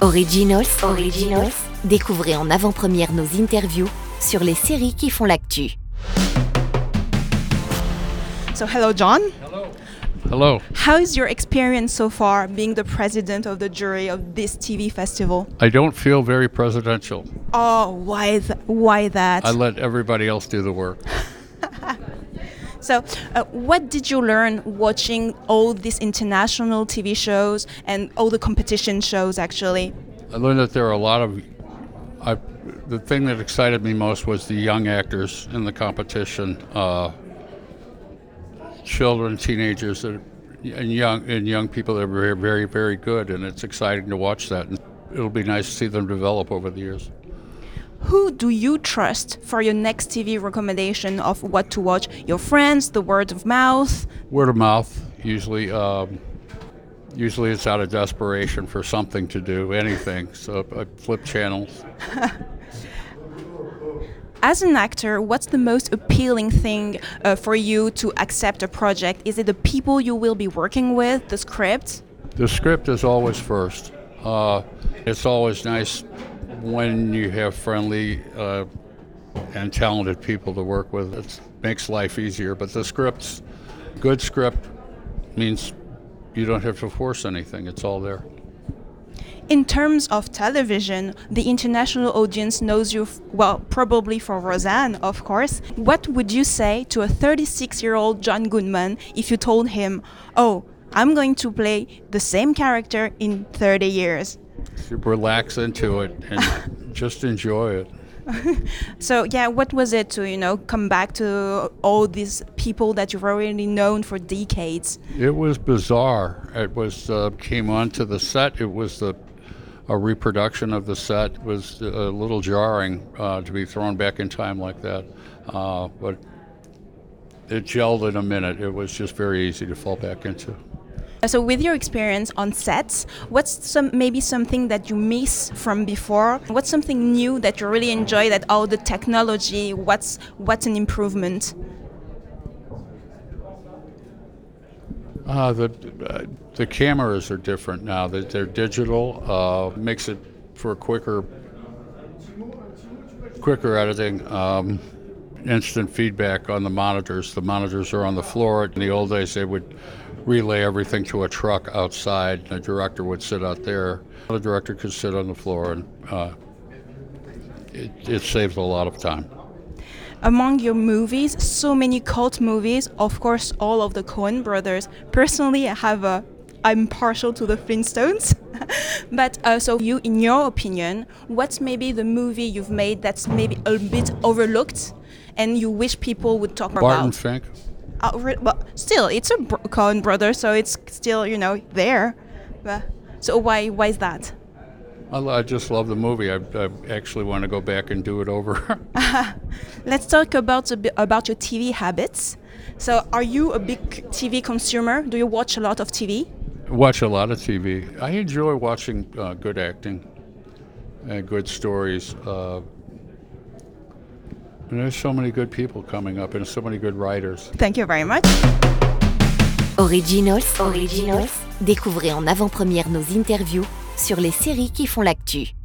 Originals, Originals. Découvrez en avant-première nos interviews sur les séries qui font l'actu. So, hello, John. Hello. How is your experience so far being the president of the jury of this TV festival? I don't feel very presidential. Oh, why, th- why that? I let everybody else do the work. so, uh, what did you learn watching all these international TV shows and all the competition shows actually? I learned that there are a lot of. I, the thing that excited me most was the young actors in the competition, uh, children, teenagers, that, and young and young people that very, very, very good, and it's exciting to watch that. And it'll be nice to see them develop over the years. Who do you trust for your next TV recommendation of what to watch? Your friends, the word of mouth? Word of mouth, usually. Um, usually it's out of desperation for something to do, anything. So I flip channels. As an actor, what's the most appealing thing uh, for you to accept a project? Is it the people you will be working with, the script? The script is always first. Uh, it's always nice when you have friendly uh, and talented people to work with. It makes life easier. But the script's good script means you don't have to force anything. It's all there. In terms of television, the international audience knows you, f- well, probably for Roseanne, of course. What would you say to a 36 year old John Goodman if you told him, oh, I'm going to play the same character in 30 years? Relax into it and just enjoy it. So yeah, what was it to you know come back to all these people that you've already known for decades? It was bizarre. It was uh, came onto the set. It was the a reproduction of the set. It was a little jarring uh, to be thrown back in time like that, uh, but it gelled in a minute. It was just very easy to fall back into. So with your experience on sets, what's some maybe something that you miss from before? What's something new that you really enjoy? That all the technology, what's what's an improvement? Uh, the uh, the cameras are different now. That they're digital uh, makes it for quicker quicker editing. Um, instant feedback on the monitors. The monitors are on the floor. In the old days, they would relay everything to a truck outside. The director would sit out there. The director could sit on the floor, and uh, it, it saves a lot of time. Among your movies, so many cult movies, of course, all of the Coen brothers. Personally, I have a I'm partial to the Flintstones. but uh, so you, in your opinion, what's maybe the movie you've made that's maybe a bit overlooked and you wish people would talk Barton about? Fink. Uh, but still, it's a Coen brother, so it's still you know there. But, so why why is that? I, I just love the movie. I, I actually want to go back and do it over. Let's talk about about your TV habits. So, are you a big TV consumer? Do you watch a lot of TV? watch a lot of TV. I enjoy watching uh, good acting and good stories. Uh, and there's so many good people coming up and so many good writers. Thank you very much. Originals, Originals. Découvrez en avant-première nos interviews sur les séries qui font l'actu.